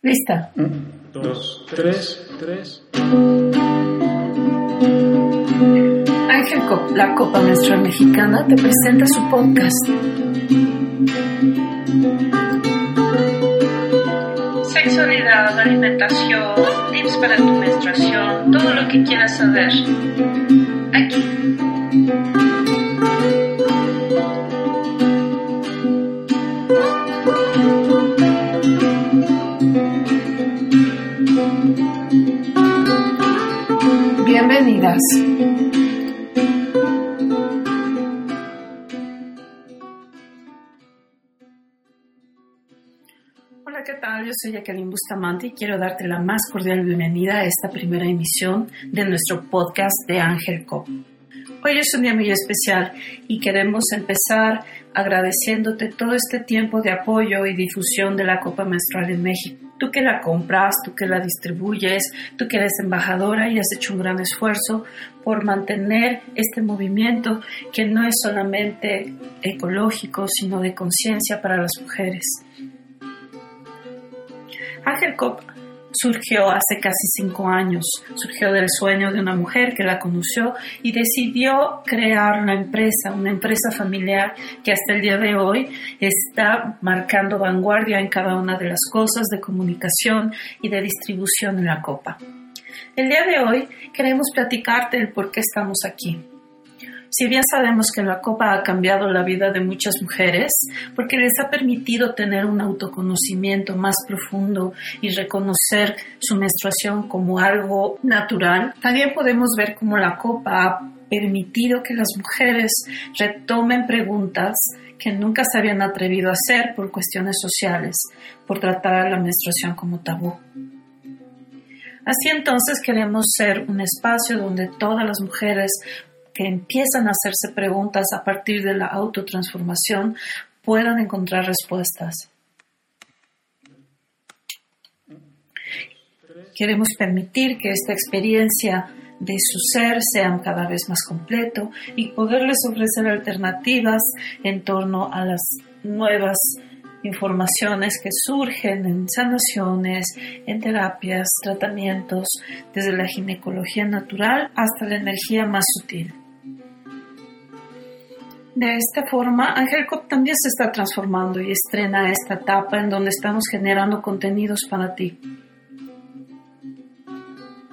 Lista. Un, dos, tres, tres. Ángel Cop, la Copa Menstrual Mexicana, te presenta su podcast. Sexualidad, alimentación, tips para tu menstruación, todo lo que quieras saber. Aquí. Bienvenidas. Hola, ¿qué tal? Yo soy Jacqueline Bustamante y quiero darte la más cordial bienvenida a esta primera emisión de nuestro podcast de Ángel Cop. Hoy es un día muy especial y queremos empezar agradeciéndote todo este tiempo de apoyo y difusión de la Copa Menstrual en México. Tú que la compras, tú que la distribuyes, tú que eres embajadora y has hecho un gran esfuerzo por mantener este movimiento que no es solamente ecológico, sino de conciencia para las mujeres. Ángel Cop surgió hace casi cinco años. Surgió del sueño de una mujer que la conoció y decidió crear una empresa, una empresa familiar que hasta el día de hoy está marcando vanguardia en cada una de las cosas de comunicación y de distribución en la copa. El día de hoy queremos platicarte el por qué estamos aquí. Si bien sabemos que la copa ha cambiado la vida de muchas mujeres porque les ha permitido tener un autoconocimiento más profundo y reconocer su menstruación como algo natural, también podemos ver cómo la copa ha permitido que las mujeres retomen preguntas que nunca se habían atrevido a hacer por cuestiones sociales, por tratar a la menstruación como tabú. Así entonces queremos ser un espacio donde todas las mujeres que empiezan a hacerse preguntas a partir de la autotransformación puedan encontrar respuestas. Queremos permitir que esta experiencia de su ser sea cada vez más completo y poderles ofrecer alternativas en torno a las nuevas informaciones que surgen en sanaciones, en terapias, tratamientos, desde la ginecología natural hasta la energía más sutil. De esta forma, Cop también se está transformando y estrena esta etapa en donde estamos generando contenidos para ti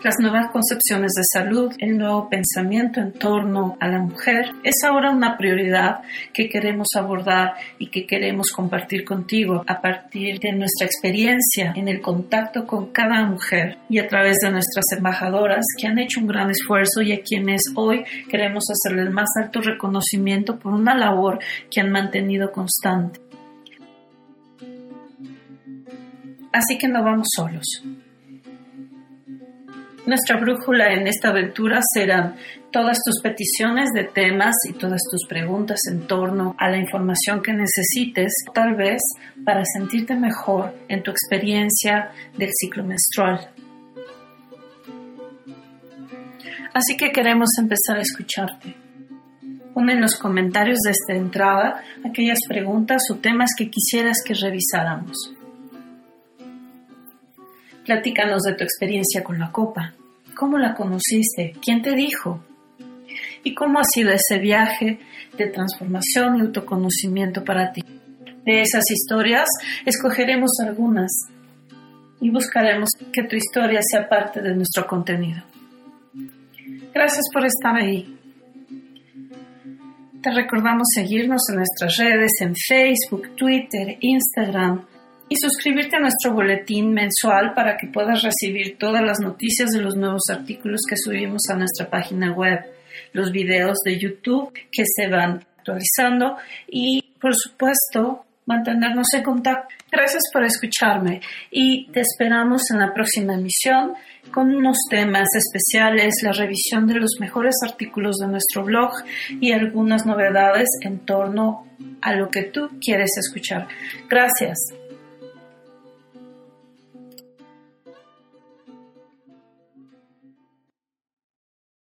las nuevas concepciones de salud, el nuevo pensamiento en torno a la mujer, es ahora una prioridad que queremos abordar y que queremos compartir contigo a partir de nuestra experiencia en el contacto con cada mujer y a través de nuestras embajadoras que han hecho un gran esfuerzo y a quienes hoy queremos hacerle el más alto reconocimiento por una labor que han mantenido constante. Así que no vamos solos. Nuestra brújula en esta aventura serán todas tus peticiones de temas y todas tus preguntas en torno a la información que necesites, tal vez para sentirte mejor en tu experiencia del ciclo menstrual. Así que queremos empezar a escucharte. Pon en los comentarios de esta entrada aquellas preguntas o temas que quisieras que revisáramos. Platícanos de tu experiencia con la copa. ¿Cómo la conociste? ¿Quién te dijo? ¿Y cómo ha sido ese viaje de transformación y autoconocimiento para ti? De esas historias escogeremos algunas y buscaremos que tu historia sea parte de nuestro contenido. Gracias por estar ahí. Te recordamos seguirnos en nuestras redes en Facebook, Twitter, Instagram, y suscribirte a nuestro boletín mensual para que puedas recibir todas las noticias de los nuevos artículos que subimos a nuestra página web, los videos de YouTube que se van actualizando y, por supuesto, mantenernos en contacto. Gracias por escucharme y te esperamos en la próxima emisión con unos temas especiales, la revisión de los mejores artículos de nuestro blog y algunas novedades en torno a lo que tú quieres escuchar. Gracias.